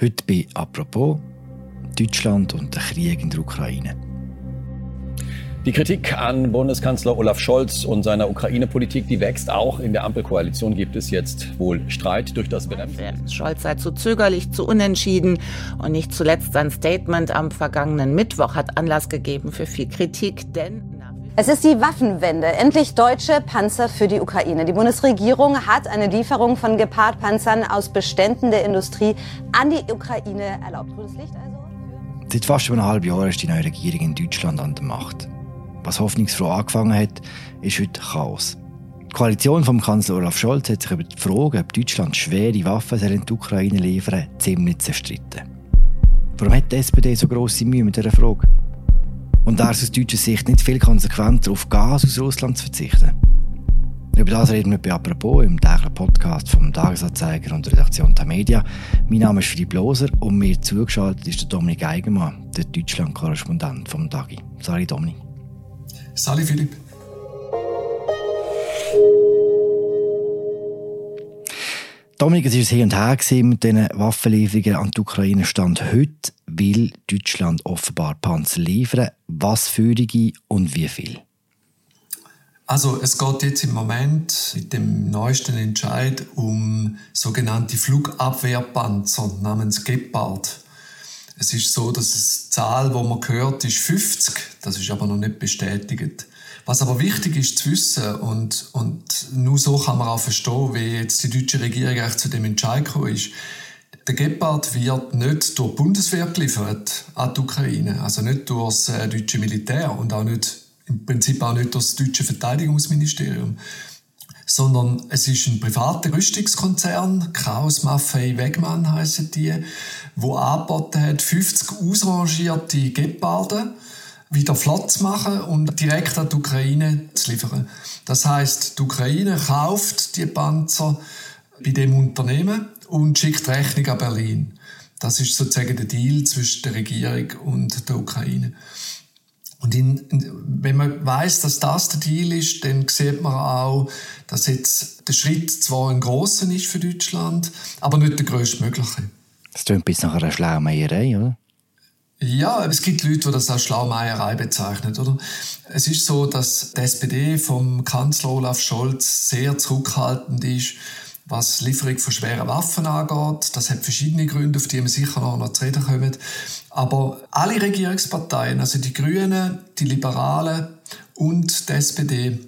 Heute bei «Apropos» Deutschland und der Krieg in der Ukraine. Die Kritik an Bundeskanzler Olaf Scholz und seiner Ukraine-Politik, die wächst auch. In der Ampelkoalition gibt es jetzt wohl Streit durch das Bremsen. Scholz sei zu zögerlich, zu unentschieden. Und nicht zuletzt sein Statement am vergangenen Mittwoch hat Anlass gegeben für viel Kritik, denn es ist die Waffenwende. Endlich deutsche Panzer für die Ukraine. Die Bundesregierung hat eine Lieferung von Gepard-Panzern aus Beständen der Industrie an die Ukraine erlaubt. Grünes Licht also? Seit fast einem halben Jahr ist die neue Regierung in Deutschland an der Macht. Was hoffnungsfroh angefangen hat, ist heute Chaos. Die Koalition vom Kanzler Olaf Scholz hat sich über die Frage, ob Deutschland schwere Waffen in die Ukraine liefern ziemlich zerstritten. Warum hat die SPD so grosse Mühe mit dieser Frage? Und da ist aus deutscher Sicht nicht viel konsequenter auf Gas aus Russland zu verzichten. Über das reden wir bei «Apropos» im täglichen Podcast vom Tagesanzeiger und der Redaktion der Media. Mein Name ist Philipp Loser und mir zugeschaltet ist der Dominik Eigenmann, der Deutschland-Korrespondent vom Tagi. Sorry, Dominik. Sali Philipp. Dominik, es war Hin und Her mit diesen Waffenlieferungen an die Ukraine. Stand heute will Deutschland offenbar Panzer liefern. Was für und wie viel? Also es geht jetzt im Moment mit dem neuesten Entscheid um sogenannte Flugabwehrpanzer namens Gepard. Es ist so, dass die Zahl, die man hört, ist 50. Das ist aber noch nicht bestätigt. Was aber wichtig ist zu wissen, und, und nur so kann man auch verstehen, wie jetzt die deutsche Regierung eigentlich zu dem Entscheid gekommen ist. Der Gepard wird nicht durch die Bundeswehr geliefert an die Ukraine, also nicht durch das äh, deutsche Militär und auch nicht, im Prinzip auch nicht durch das deutsche Verteidigungsministerium, sondern es ist ein privater Rüstungskonzern, Kraus Maffei Wegmann heißen die, wo angeboten hat, 50 ausrangierte Geparden wieder flott zu machen und direkt an die Ukraine zu liefern. Das heißt, die Ukraine kauft die Panzer bei dem Unternehmen und schickt Rechnung an Berlin. Das ist sozusagen der Deal zwischen der Regierung und der Ukraine. Und in, wenn man weiß, dass das der Deal ist, dann sieht man auch, dass jetzt der Schritt zwar ein grosser ist für Deutschland, aber nicht der größtmögliche. Das klingt bis nach einer Schlaumeierei, oder? Ja, es gibt Leute, die das als Schlaumeierei bezeichnen, oder? Es ist so, dass die SPD vom Kanzler Olaf Scholz sehr zurückhaltend ist, was Lieferung von schweren Waffen angeht. Das hat verschiedene Gründe, auf die wir sicher noch zu reden kommen. Aber alle Regierungsparteien, also die Grünen, die Liberalen und die SPD,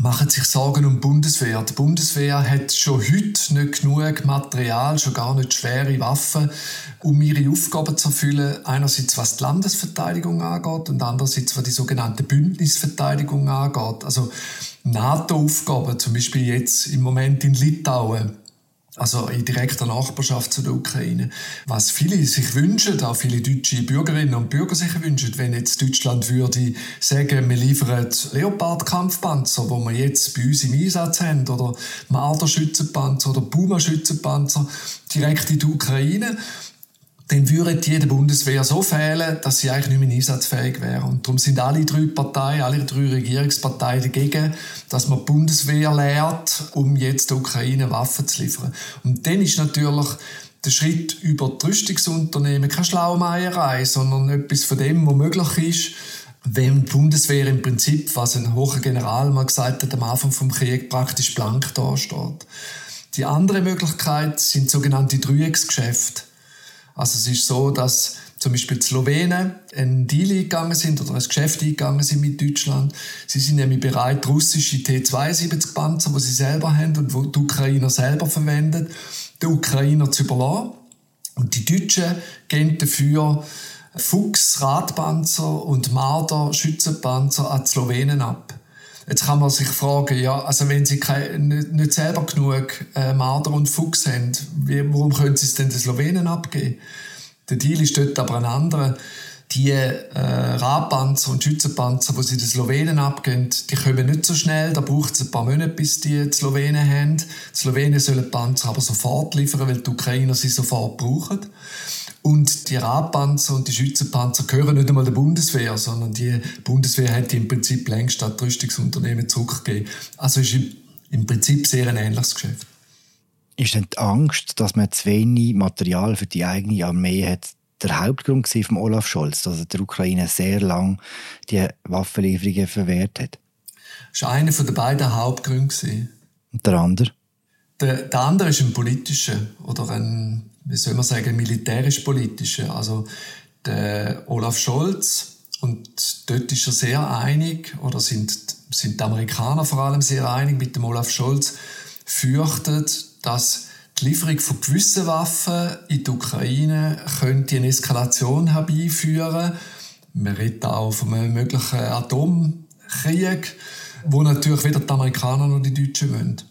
machen sich Sorgen um die Bundeswehr. Die Bundeswehr hat schon heute nicht genug Material, schon gar nicht schwere Waffen, um ihre Aufgaben zu erfüllen. Einerseits was die Landesverteidigung angeht und andererseits was die sogenannte Bündnisverteidigung angeht. Also NATO-Aufgaben, zum Beispiel jetzt im Moment in Litauen also in direkter Nachbarschaft zu der Ukraine. Was viele sich wünschen, auch viele deutsche Bürgerinnen und Bürger sich wünschen, wenn jetzt Deutschland würde sagen, wir liefern Leopard-Kampfpanzer, wo wir jetzt bei uns im Einsatz haben, oder Marder-Schützenpanzer oder Puma-Schützenpanzer direkt in die Ukraine, dann würde jede Bundeswehr so fehlen, dass sie eigentlich nicht mehr einsatzfähig wäre. Und darum sind alle drei Parteien, alle drei Regierungsparteien dagegen, dass man die Bundeswehr lehrt, um jetzt der Ukraine Waffen zu liefern. Und dann ist natürlich der Schritt über die Rüstungsunternehmen keine Schlaumeierei, sondern etwas von dem, was möglich ist, wenn die Bundeswehr im Prinzip, was ein hoher General mal gesagt hat, am Anfang vom Krieg praktisch blank dasteht. Die andere Möglichkeit sind sogenannte Dreiecksgeschäfte. Also es ist so, dass zum Beispiel die Slowenen ein Deal eingegangen sind oder ein Geschäft eingegangen sind mit Deutschland. Sie sind nämlich bereit, russische T-72-Panzer, die sie selber haben und die die Ukrainer selber verwenden, den Ukrainer zu überlassen. Und die Deutschen gehen dafür Fuchs Radpanzer und Marder Schützenpanzer an die Slowenen ab. Jetzt kann man sich fragen, ja, also wenn sie kein, nicht, selber genug äh, Marder und Fuchs haben, wie, warum können sie es denn den Slowenen abgeben? Der Deal ist dort aber ein anderer. Die äh, Radpanzer und Schützenpanzer, die sie den Slowenen abgeben, die kommen nicht so schnell. Da braucht es ein paar Monate, bis die, die Slowenen haben. Die Slowenen sollen Panzer aber sofort liefern, weil die Ukrainer sie sofort brauchen. Und die Radpanzer und die Schützenpanzer gehören nicht einmal der Bundeswehr, sondern die Bundeswehr hat die im Prinzip längst an die Rüstungsunternehmen zurückgegeben. Also ist im Prinzip sehr ein ähnliches Geschäft. Ist denn die Angst, dass man zu wenig Material für die eigene Armee hat, der Hauptgrund von Olaf Scholz, dass er der Ukraine sehr lange die Waffenlieferungen verwehrt hat? Das war einer der beiden Hauptgründe. Und der andere? Der, der andere ist ein politischer oder ein, wie soll man sagen, militärisch-politischer. Also der Olaf Scholz, und dort ist er sehr einig, oder sind, sind die Amerikaner vor allem sehr einig mit dem Olaf Scholz, fürchtet, dass die Lieferung von gewissen Waffen in die Ukraine könnte eine Eskalation herbeiführen. Man redet auch von einem möglichen Atomkrieg, wo natürlich weder die Amerikaner noch die Deutschen wollen.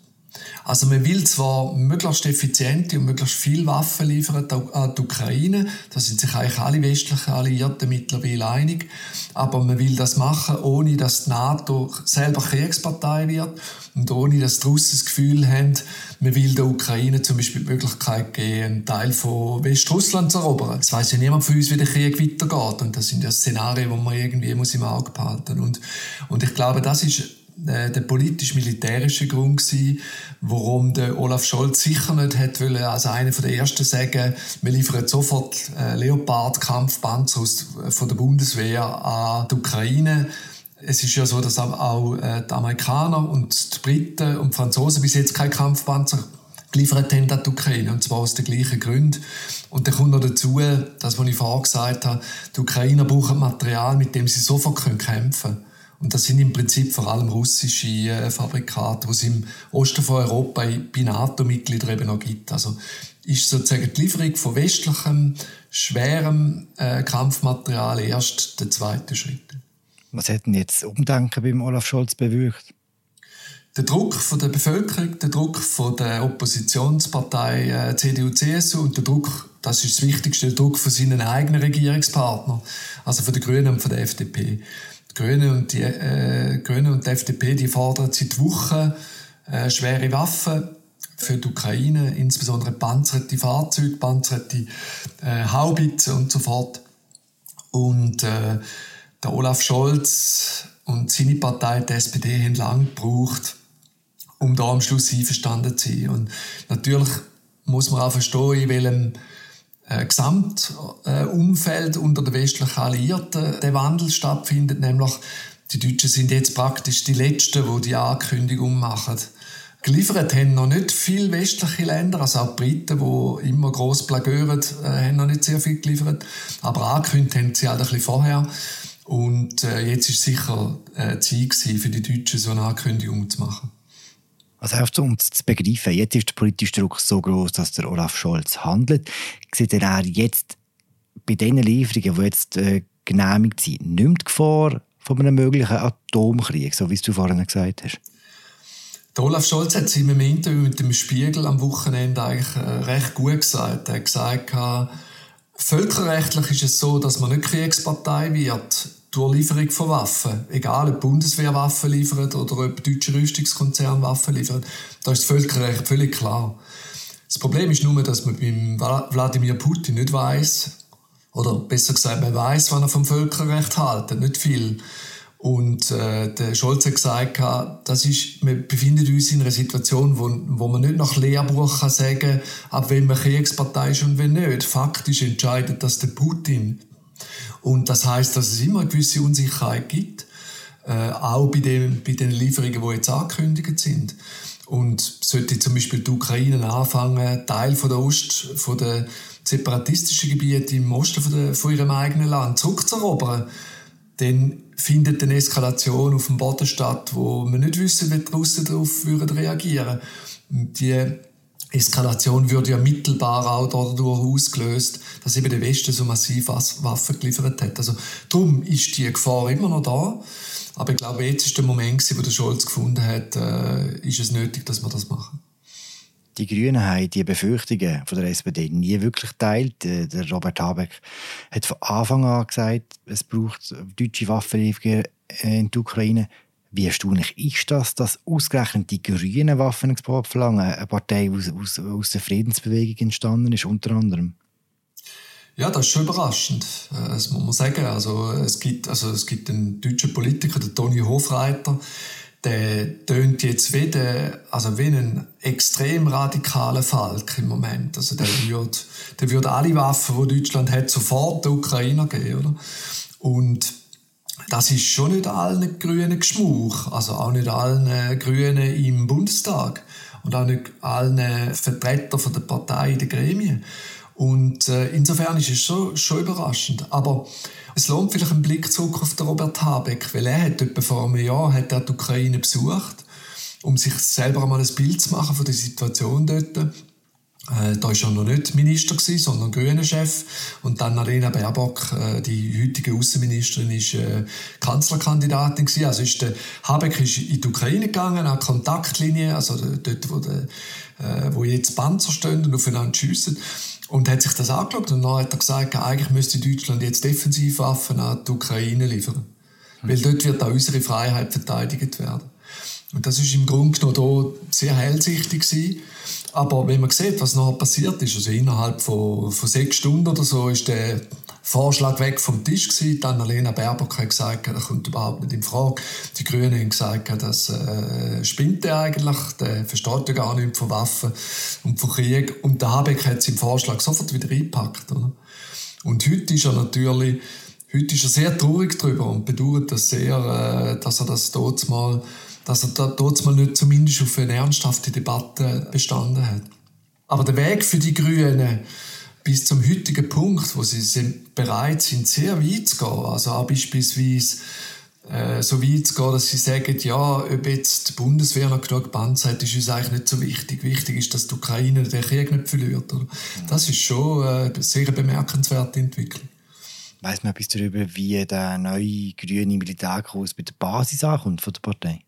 Also man will zwar möglichst effiziente und möglichst viel Waffen liefern an die Ukraine, da sind sich eigentlich alle westlichen Alliierten mittlerweile einig, aber man will das machen, ohne dass die NATO selber Kriegspartei wird und ohne dass die Russen das Gefühl haben, man will der Ukraine zum Beispiel die Möglichkeit geben, einen Teil von Westrussland zu erobern. Es weiß ja niemand von uns, wie der Krieg weitergeht und das sind ja Szenarien, die man irgendwie muss im Auge behalten muss. Und, und ich glaube, das ist äh, der politisch-militärische Grund gewesen, warum der Olaf Scholz sicher nicht hat wollen, als einer der ersten sagen, wir liefern sofort äh, Leopard-Kampfpanzer äh, von der Bundeswehr an die Ukraine. Es ist ja so, dass auch die Amerikaner und die Briten und die Franzosen bis jetzt keine Kampfpanzer geliefert haben an die Ukraine. Und zwar aus den gleichen Gründen. Und dann kommt noch dazu, das, was ich vorher gesagt habe, die Ukrainer brauchen Material, mit dem sie sofort kämpfen können. Und das sind im Prinzip vor allem russische äh, Fabrikate, die es im Osten von Europa bei NATO-Mitgliedern eben noch gibt. Also ist sozusagen die Lieferung von westlichem, schwerem äh, Kampfmaterial erst der zweite Schritt. Was hat denn jetzt Umdenken beim Olaf Scholz bewirkt? Der Druck von der Bevölkerung, der Druck von der Oppositionspartei äh, CDU-CSU und der Druck, das ist das Wichtigste, der Druck von seinen eigenen Regierungspartnern, also von den Grünen und von der FDP. Die Grünen und die, äh, Grüne und die FDP die fordern seit Wochen äh, schwere Waffen für die Ukraine, insbesondere panzerte Fahrzeuge, panzerte äh, Haubitzen und so fort. Und äh, der Olaf Scholz und seine Partei, die SPD, haben lange gebraucht, um da am Schluss einverstanden zu sein. Und natürlich muss man auch verstehen, in welchem äh, Gesamtumfeld unter den westlichen Alliierten der Wandel stattfindet, nämlich die Deutschen sind jetzt praktisch die Letzten, die die Ankündigung machen. Geliefert haben noch nicht viele westliche Länder, also auch die Briten, die immer gross plagören, äh, haben noch nicht sehr viel geliefert. Aber angekündigt haben sie halt ein bisschen vorher. Und äh, jetzt ist sicher äh, Zeit für die Deutschen, so eine Ankündigung zu machen. Also einfach um es zu begreifen, jetzt ist der politische Druck so groß, dass der Olaf Scholz handelt. Sieht er jetzt bei diesen Lieferungen, die jetzt äh, genehmigt sind, nicht die Gefahr von einem möglichen Atomkrieg, so wie du vorhin gesagt hast? Der Olaf Scholz hat es in einem Interview mit dem Spiegel am Wochenende eigentlich äh, recht gut gesagt. Er hat gesagt, völkerrechtlich ist es so, dass man nicht Kriegspartei wird durch Lieferung von Waffen. Egal, ob die Bundeswehr Waffen liefert oder ob deutsche Rüstungskonzerne Waffen liefern. Da ist das Völkerrecht völlig klar. Das Problem ist nur, dass man beim Wladimir Putin nicht weiß, oder besser gesagt, man weiß, was er vom Völkerrecht hält, nicht viel. Und äh, der Scholz hat gesagt, das ist, wir befinden uns in einer Situation, wo, wo man nicht nach Lehrbuch kann sagen ab wenn man Kriegspartei ist und wenn nicht. Faktisch entscheidet das der Putin. Und das heißt, dass es immer eine gewisse Unsicherheit gibt, äh, auch bei, dem, bei den Lieferungen, die jetzt angekündigt sind. Und sollte zum Beispiel die Ukraine anfangen, Teil von der Ost, von der separatistischen Gebiete im Osten von, der, von ihrem eigenen Land zurückzuerobern, dann findet eine Eskalation auf dem Boden statt, wo wir nicht wissen, wie die Russen darauf reagieren würden. Die Eskalation würde ja mittelbar auch dadurch ausgelöst, dass eben der Westen so massiv Waffen geliefert hat. Also darum ist die Gefahr immer noch da. Aber ich glaube, jetzt ist der Moment, wo der Scholz gefunden hat, äh, ist es nötig, dass wir das machen. Die Grünen haben die Befürchtungen von der SPD nie wirklich teilt. Äh, der Robert Habeck hat von Anfang an gesagt, es braucht deutsche Waffenlieferungen in die Ukraine. Wie erstaunlich ist das, dass ausgerechnet die Grünen Waffenexport verlangen, eine Partei aus, aus, aus der Friedensbewegung entstanden ist, unter anderem? Ja, das ist schon überraschend. Äh, das muss man sagen. Also, es gibt, also, es gibt einen deutschen Politiker, den Toni Hofreiter, der tönt jetzt wie, der, also wie ein extrem radikaler Falk im Moment. Also der würde, der würde alle Waffen, die Deutschland hat, sofort den Ukrainer geben, oder? Und das ist schon nicht allen Grünen Geschmuch, also auch nicht allen Grünen im Bundestag und auch nicht allen Vertretern der Partei in den Gremien. Und äh, insofern ist es schon, schon überraschend. Aber es lohnt vielleicht einen Blick zurück auf den Robert Habeck, weil er hat etwa vor einem Jahr hat er die Ukraine besucht, um sich selber einmal ein Bild zu machen von der Situation dort. Äh, da war er noch nicht Minister, gewesen, sondern grüner Chef. Und dann Alena Baerbock, äh, die heutige Außenministerin, ist äh, Kanzlerkandidatin. Gewesen. Also ist der Habeck ist in die Ukraine gegangen, an Kontaktlinie, also dort, wo, der, äh, wo jetzt Panzer stehen und aufeinander schiessen. Und hat sich das angeschaut und dann hat er gesagt, eigentlich müsste Deutschland jetzt Defensivwaffen an die Ukraine liefern. Weil dort wird auch unsere Freiheit verteidigt werden. Und das ist im Grunde genommen hier sehr hellsichtig gewesen. Aber wenn man sieht, was noch passiert ist, also innerhalb von, von sechs Stunden oder so, ist der Vorschlag weg vom Tisch gewesen. Dann Annalena Baerbock hat gesagt, das kommt überhaupt nicht in Frage. Die Grünen haben gesagt, das äh, spinnt er eigentlich, der versteht ja gar nichts von Waffen und von Krieg. Und der Habeck hat seinen Vorschlag sofort wieder eingepackt. Oder? Und heute ist er natürlich, heute ist er sehr traurig darüber und bedauert das sehr, äh, dass er das dort mal dass er dort mal nicht zumindest auf eine ernsthafte Debatte bestanden hat. Aber der Weg für die Grünen bis zum heutigen Punkt, wo sie sind bereit sind, sehr weit zu gehen, also auch beispielsweise äh, so weit zu gehen, dass sie sagen, ja, ob jetzt die Bundeswehr noch genug Panzer hat, ist uns eigentlich nicht so wichtig. Wichtig ist, dass die Ukraine den Krieg nicht verliert. Oder? Das ist schon äh, eine sehr bemerkenswerte Entwicklung. Weiß man etwas darüber, wie der neue grüne Militärkurs bei der Basis ankommt von der Partei?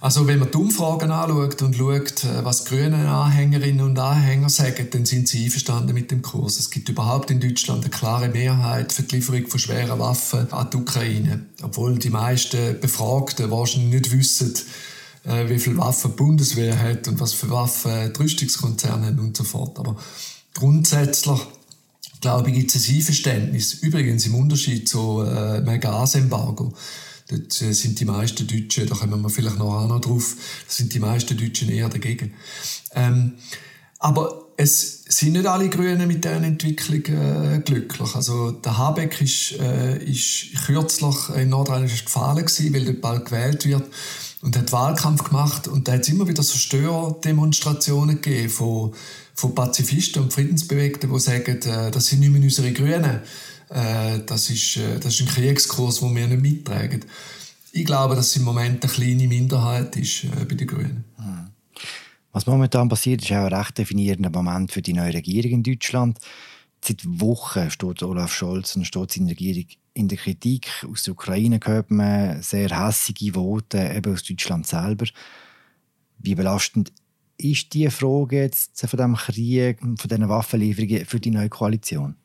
Also wenn man die Umfragen anschaut und schaut, äh, was grüne Anhängerinnen und Anhänger sagen, dann sind sie einverstanden mit dem Kurs. Es gibt überhaupt in Deutschland eine klare Mehrheit für die Lieferung von schweren Waffen an die Ukraine. Obwohl die meisten Befragten wahrscheinlich nicht wissen, äh, wie viele Waffen die Bundeswehr hat und was für Waffen die Rüstungskonzerne haben und so fort. Aber grundsätzlich glaube ich, gibt es ein Einverständnis. Übrigens im Unterschied zu äh, einem Gasembargo Dort äh, sind die meisten Deutschen, da kommen wir vielleicht noch noch drauf, sind die meisten Deutschen eher dagegen. Ähm, aber es sind nicht alle Grünen mit dieser Entwicklung äh, glücklich. Also der Habeck ist, äh, ist kürzlich in Nordrhein-Westfalen weil dort bald gewählt wird und hat Wahlkampf gemacht und da hat es immer wieder so Stördemonstrationen gegeben von, von Pazifisten und Friedensbewegten, die sagen, äh, das sind nicht mehr unsere Grünen äh, das, ist, äh, das ist ein Kriegskurs, den wir nicht mittragen. Ich glaube, dass es im Moment eine kleine Minderheit ist äh, bei den Grünen. Hm. Was momentan passiert, ist auch ein recht definierender Moment für die neue Regierung in Deutschland. Seit Wochen steht Olaf Scholz und steht seine Regierung in der Kritik. Aus der Ukraine hört man sehr hässige Worte, eben aus Deutschland selber. Wie belastend ist die Frage jetzt von dem Krieg, von diesen Waffenlieferungen für die neue Koalition?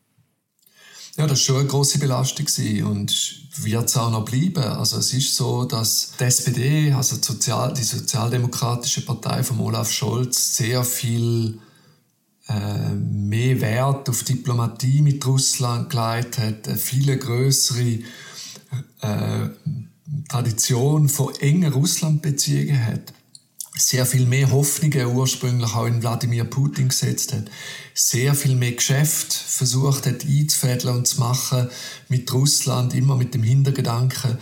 Ja, das war schon eine grosse Belastung und wird es auch noch bleiben. Also es ist so, dass die SPD, also die, Sozial die Sozialdemokratische Partei von Olaf Scholz, sehr viel äh, mehr Wert auf Diplomatie mit Russland gelegt hat, eine viel größere äh, Tradition von engen Russlandbeziehungen hat sehr viel mehr Hoffnungen ursprünglich auch in Wladimir Putin gesetzt hat, sehr viel mehr Geschäft versucht hat einzufädeln und zu machen mit Russland, immer mit dem Hintergedanken,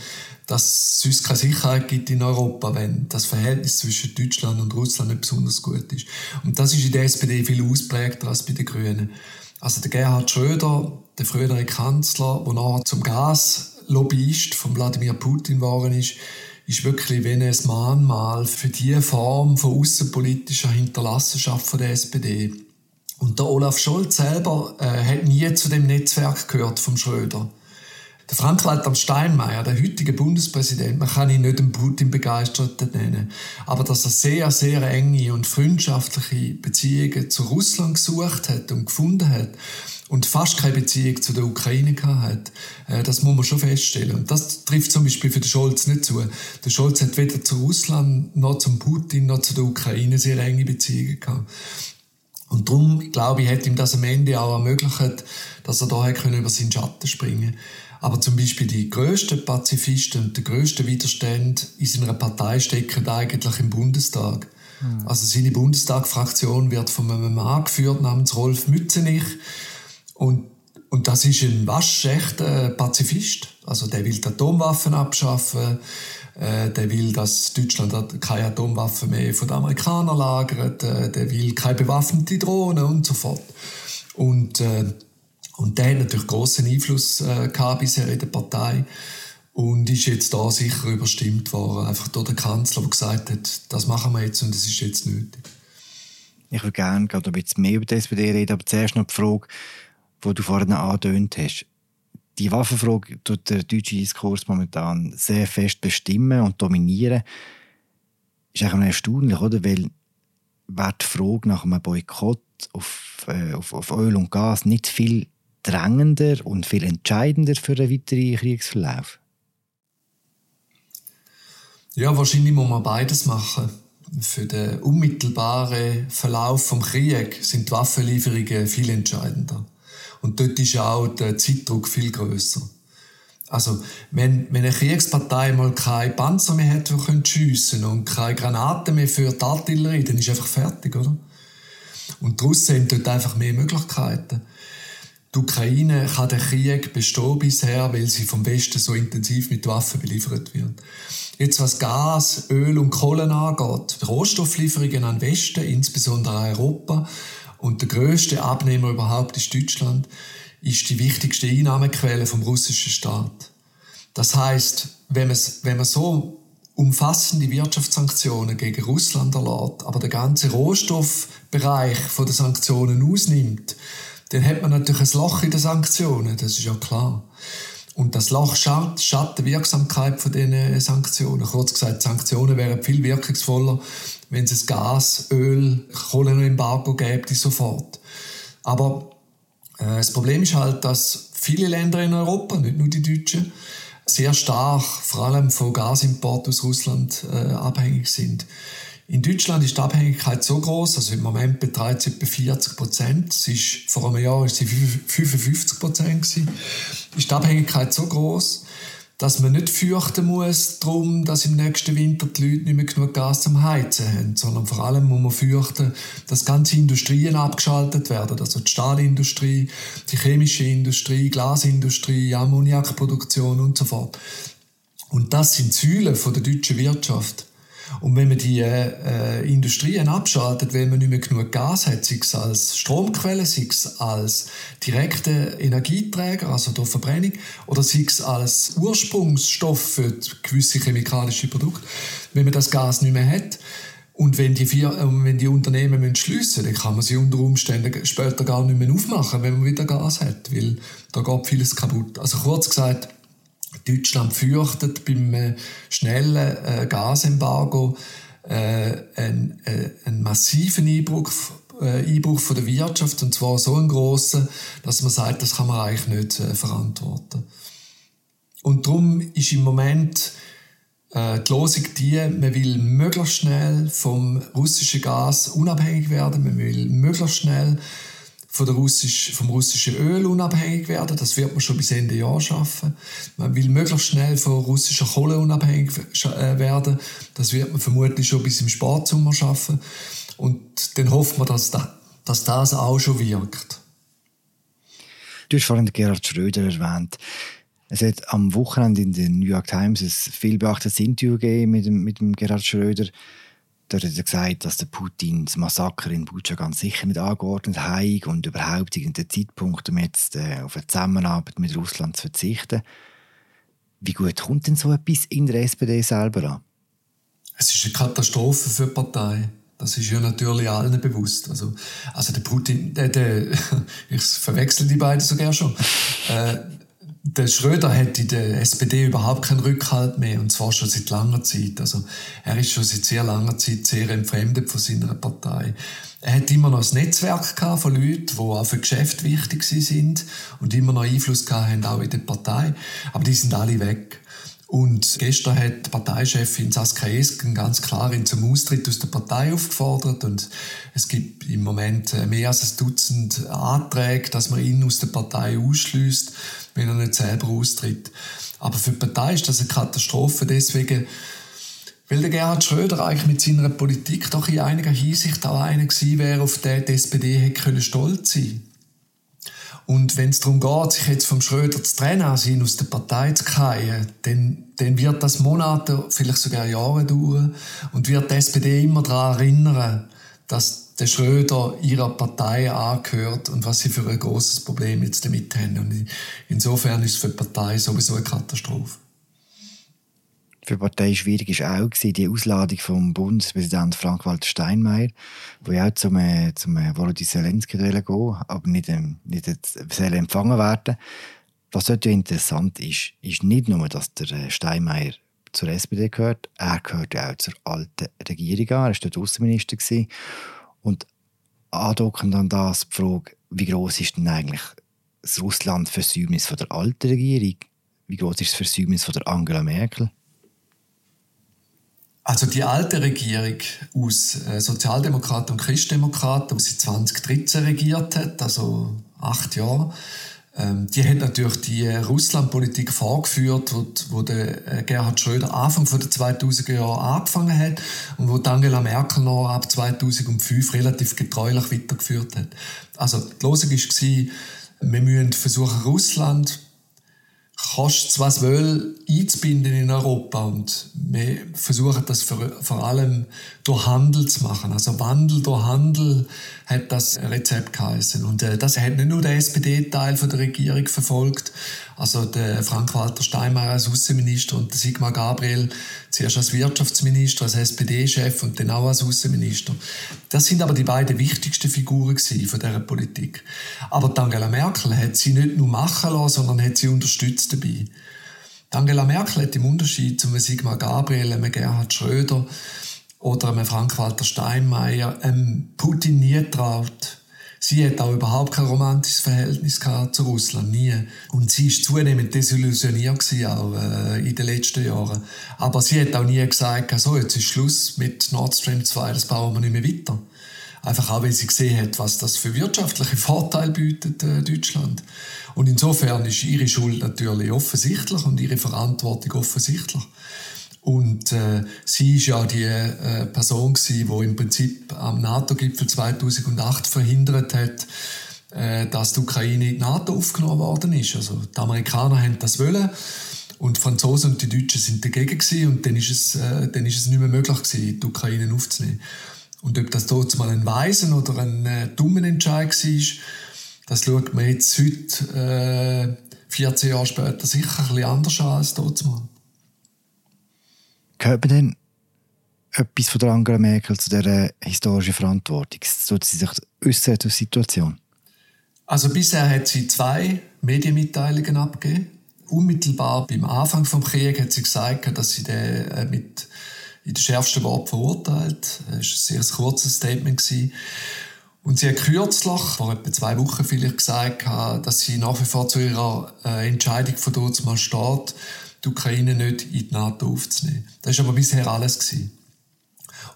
dass es uns keine Sicherheit gibt in Europa, wenn das Verhältnis zwischen Deutschland und Russland nicht besonders gut ist. Und das ist in der SPD viel ausprägter als bei den Grünen. Also der Gerhard Schröder, der frühere Kanzler, der nachher zum Gaslobbyist von Wladimir Putin geworden ist, ist wirklich wie ein Mahnmal für diese Form von außenpolitischer Hinterlassenschaft von der SPD. Und der Olaf Scholz selber äh, hat nie zu dem Netzwerk gehört vom Schröder. Der Frank-Walter Steinmeier, der heutige Bundespräsident, man kann ihn nicht den Putin begeistert nennen, aber dass er sehr, sehr enge und freundschaftliche Beziehungen zu Russland gesucht hat und gefunden hat und fast keine Beziehung zu der Ukraine hat, äh, das muss man schon feststellen. Und das trifft zum Beispiel für den Scholz nicht zu. Der Scholz hat weder zu Russland noch zum Putin noch zu der Ukraine sehr enge Beziehungen gehabt. Und darum, glaube ich, hat ihm das am Ende auch ermöglicht, dass er da über seinen Schatten springen Aber zum Beispiel die grössten Pazifisten und die grössten Widerstände in seiner Partei stecken eigentlich im Bundestag. Mhm. Also seine Bundestagfraktion wird von einem Mann geführt namens Rolf Mützenich. Und, und das ist ein waschechter Pazifist. Also der will die Atomwaffen abschaffen, äh, der will, dass Deutschland keine Atomwaffen mehr von den Amerikanern lagert, äh, der will keine bewaffnete Drohnen und so fort. Und, äh, und der hat natürlich großen Einfluss äh, gehabt bisher in der Partei und ist jetzt da sicher überstimmt worden, einfach durch den Kanzler, der gesagt hat, das machen wir jetzt und es ist jetzt nötig. Ich würde gerne gerade ein bisschen mehr über die SPD reden, aber zuerst noch die Frage, die du vorhin angedeutet hast die Waffenfrage tut der deutsche Diskurs momentan sehr fest bestimmen und dominieren. Ist eigentlich erstaunlich, oder? Weil wäre die Frage nach einem Boykott auf, äh, auf, auf Öl und Gas nicht viel drängender und viel entscheidender für einen weiteren Kriegsverlauf? Ja, wahrscheinlich muss man beides machen. Für den unmittelbaren Verlauf des Krieges sind die Waffenlieferungen viel entscheidender. Und dort ist auch der Zeitdruck viel größer. Also, wenn, wenn eine Kriegspartei mal keine Panzer mehr hat, die schiessen und keine Granaten mehr für die Artillerie, dann ist einfach fertig, oder? Und die Russen haben dort einfach mehr Möglichkeiten. Die Ukraine kann den Krieg bestehen bisher, weil sie vom Westen so intensiv mit Waffen beliefert wird. Jetzt was Gas, Öl und Kohle angeht, Rohstofflieferungen an den Westen, insbesondere an Europa, und der größte Abnehmer überhaupt ist Deutschland, ist die wichtigste Einnahmequelle vom russischen Staat. Das heißt, wenn man, wenn man so umfassende Wirtschaftssanktionen gegen Russland erlaubt, aber der ganze Rohstoffbereich von den Sanktionen ausnimmt, dann hat man natürlich ein Loch in den Sanktionen, das ist ja klar. Und das Loch schadet die Wirksamkeit von diesen Sanktionen. Kurz gesagt, Sanktionen wären viel wirkungsvoller, wenn es Gas, Öl, Kohlenembargo gäbe, sofort. Aber äh, das Problem ist halt, dass viele Länder in Europa, nicht nur die Deutschen, sehr stark, vor allem von Gasimport aus Russland, äh, abhängig sind. In Deutschland ist die Abhängigkeit so groß, also im Moment beträgt sie etwa 40 Prozent. vor einem Jahr war sie 55 Prozent Ist die Abhängigkeit so groß, dass man nicht fürchten muss darum, dass im nächsten Winter die Leute nicht mehr genug Gas zum Heizen haben, sondern vor allem muss man fürchten, dass ganze Industrien abgeschaltet werden, also die Stahlindustrie, die chemische Industrie, Glasindustrie, Ammoniakproduktion und so fort. Und das sind Säulen der deutschen Wirtschaft. Und wenn man die äh, Industrien abschaltet, weil man nicht mehr genug Gas hat, sei es als Stromquelle, sei es als direkte Energieträger, also durch Verbrennung, oder sei es als Ursprungsstoff für gewisse chemikalische Produkte, wenn man das Gas nicht mehr hat, und wenn die, vier, äh, wenn die Unternehmen schliessen dann kann man sie unter Umständen später gar nicht mehr aufmachen, wenn man wieder Gas hat, weil da geht vieles kaputt. Also kurz gesagt, Deutschland fürchtet beim äh, schnellen äh, Gasembargo äh, einen, einen massiven Einbruch, Einbruch von der Wirtschaft und zwar so einen grossen, dass man sagt, das kann man eigentlich nicht verantworten. Und darum ist im Moment die Losung die, man will möglichst schnell vom russischen Gas unabhängig werden, man will möglichst schnell von der Russisch, vom russischen Öl unabhängig werden. Das wird man schon bis Ende Jahr schaffen. Man will möglichst schnell von russischer Kohle unabhängig äh, werden. Das wird man vermutlich schon bis im Sparsommer schaffen. Und dann hofft man, dass, da, dass das auch schon wirkt. Du hast vorhin Gerhard Schröder erwähnt. Es hat am Wochenende in der New York Times ein viel beachtetes Interview gegeben mit dem, mit dem Gerhard Schröder. Dort hat gesagt, dass der Putin das Massaker in Bucha ganz sicher nicht angeordnet hat und überhaupt der Zeitpunkt, um jetzt äh, auf eine Zusammenarbeit mit Russland zu verzichten. Wie gut kommt denn so etwas in der SPD selber an? Es ist eine Katastrophe für die Partei. Das ist ja natürlich allen bewusst. Also, also der Putin, der, der ich verwechsel die beiden sogar schon. Äh, der Schröder hat in der SPD überhaupt keinen Rückhalt mehr, und zwar schon seit langer Zeit. Also, er ist schon seit sehr langer Zeit sehr entfremdet von seiner Partei. Er hat immer noch ein Netzwerk von Leuten, die auch für Geschäft wichtig sind und immer noch Einfluss haben, auch in der Partei. Aber die sind alle weg. Und gestern hat die Parteichefin Saskia Esken ganz klar ihn zum Austritt aus der Partei aufgefordert. Und es gibt im Moment mehr als ein Dutzend Anträge, dass man ihn aus der Partei ausschließt, wenn er nicht selber austritt. Aber für die Partei ist das eine Katastrophe. Deswegen, weil der Gerhard Schröder eigentlich mit seiner Politik doch in einiger Hinsicht auch einer gewesen wäre, auf den die SPD hätte stolz sein können. Und wenn es darum geht, sich jetzt vom Schröder zu trennen, ihn aus der Partei zu fallen, dann, dann wird das Monate, vielleicht sogar Jahre dauern und wird die SPD immer daran erinnern, dass der Schröder ihrer Partei angehört und was sie für ein großes Problem jetzt damit haben. Und insofern ist es für die Partei sowieso eine Katastrophe für die Partei schwierig war auch die Ausladung vom Bundespräsident Frank-Walter Steinmeier, ja auch zum, äh, zum äh, Volodymyr Zelensky gehen aber nicht, ähm, nicht empfangen werden. Was dort interessant ist, ist nicht nur, dass der äh, Steinmeier zur SPD gehört, er gehört auch zur alten Regierung an, er war dort Außenminister und andockend an das die Frage, wie groß ist denn eigentlich das Russland-Versäumnis der alten Regierung? Wie groß ist das Versäumnis von der Angela Merkel? Also die alte Regierung aus äh, Sozialdemokraten und Christdemokraten, die sie 2013 regiert hat, also acht Jahre, die hat natürlich die Russlandpolitik vorgeführt, wo, wo der äh, Gerhard Schröder Anfang der 2000er Jahre angefangen hat und wo Angela Merkel noch ab 2005 relativ getreulich weitergeführt hat. Also die Lösung war, wir müssen versuchen, Russland kostet was will einzubinden in Europa und wir versuchen das vor allem durch Handel zu machen. Also Wandel durch Handel hat das Rezept geheißen. Und äh, das hat nicht nur der SPD-Teil der Regierung verfolgt, also der Frank-Walter Steinmeier als Außenminister und der Sigmar Gabriel zuerst als Wirtschaftsminister, als SPD-Chef und dann auch als Außenminister. Das sind aber die beiden wichtigsten Figuren von dieser Politik. Aber Angela Merkel hat sie nicht nur machen lassen, sondern hat sie unterstützt dabei. Angela Merkel hat im Unterschied zum Sigmar Gabriel, einem Gerhard Schröder oder einem Frank-Walter Steinmeier einem Putin nie traut. Sie hat auch überhaupt kein romantisches Verhältnis zu Russland, nie. Und sie ist zunehmend desillusioniert gewesen, auch äh, in den letzten Jahren. Aber sie hat auch nie gesagt, so, jetzt ist Schluss mit Nord Stream 2, das bauen wir nicht mehr weiter. Einfach auch, weil sie gesehen hat, was das für wirtschaftliche Vorteile bietet äh, Deutschland. Und insofern ist ihre Schuld natürlich offensichtlich und ihre Verantwortung offensichtlich. Und äh, sie ist ja die äh, Person gewesen, die im Prinzip am NATO-Gipfel 2008 verhindert hat, äh, dass die Ukraine in die NATO aufgenommen worden ist. Also die Amerikaner haben das wollen und die Franzosen und die Deutschen sind dagegen gewesen, und dann ist es, äh, dann ist es nicht mehr möglich gewesen, die Ukraine aufzunehmen. Und ob das dort mal ein weisen oder ein äh, dummen Entscheid war, das schaut man jetzt heute, äh, 14 Jahre später, sicher ein bisschen anders an als dort mal. Gehört man denn etwas von der Angela Merkel zu dieser historischen Verantwortung? Sollte sie sich äußern zur Situation? Also bisher hat sie zwei Medienmitteilungen abgegeben. Unmittelbar beim Anfang des Krieges hat sie gesagt, dass sie den äh, mit in den schärfsten Worten verurteilt. Das war ein sehr kurzes Statement. Und sie hat kürzlich, vor etwa zwei Wochen vielleicht, gesagt, dass sie nach wie vor zu ihrer äh, Entscheidung von dort mal steht, die Ukraine nicht in die NATO aufzunehmen. Das war aber bisher alles. Gewesen.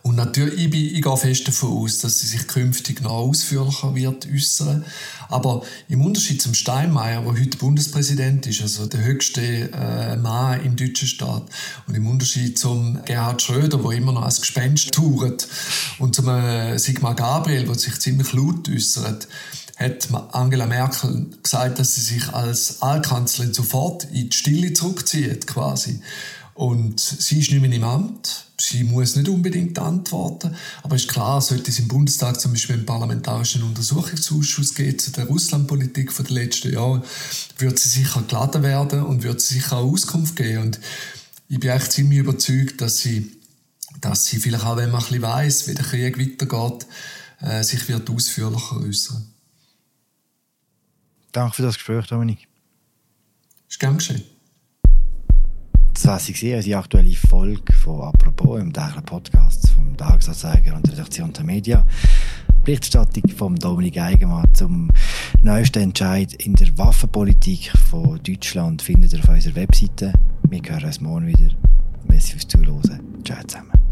Und natürlich, ich, bin, ich gehe fest davon aus, dass sie sich künftig noch ausführlicher wird äußern. Aber im Unterschied zum Steinmeier, der heute Bundespräsident ist, also der höchste äh, Mann im deutschen Staat, und im Unterschied zum Gerhard Schröder, der immer noch als Gespenst touret, und zum äh, Sigmar Gabriel, der sich ziemlich laut äußert, hat Angela Merkel gesagt, dass sie sich als Altkanzlerin sofort in die Stille zurückzieht, quasi. Und sie ist nicht mehr im Amt. Sie muss nicht unbedingt antworten. Aber ist klar, sollte es im Bundestag zum Beispiel einen parlamentarischen Untersuchungsausschuss geben zu der Russlandpolitik der letzten Jahre, wird sie sicher geladen werden und wird sie sicher auch Auskunft geben. Und ich bin echt ziemlich überzeugt, dass sie, dass sie vielleicht auch, wenn man ein bisschen weiss, wie der Krieg weitergeht, äh, sich wird ausführlicher äußern. Danke für das Gespräch, Dominik. Ist gern geschehen. Das war sie die aktuelle Folge von «Apropos» im täglichen Podcast vom Tagesanzeiger und der Redaktion der Media. Berichterstattung von Dominik Eigenmann zum neuesten Entscheid in der Waffenpolitik von Deutschland findet ihr auf unserer Webseite. Wir hören uns morgen wieder. Merci fürs Zuhören. Ciao zusammen.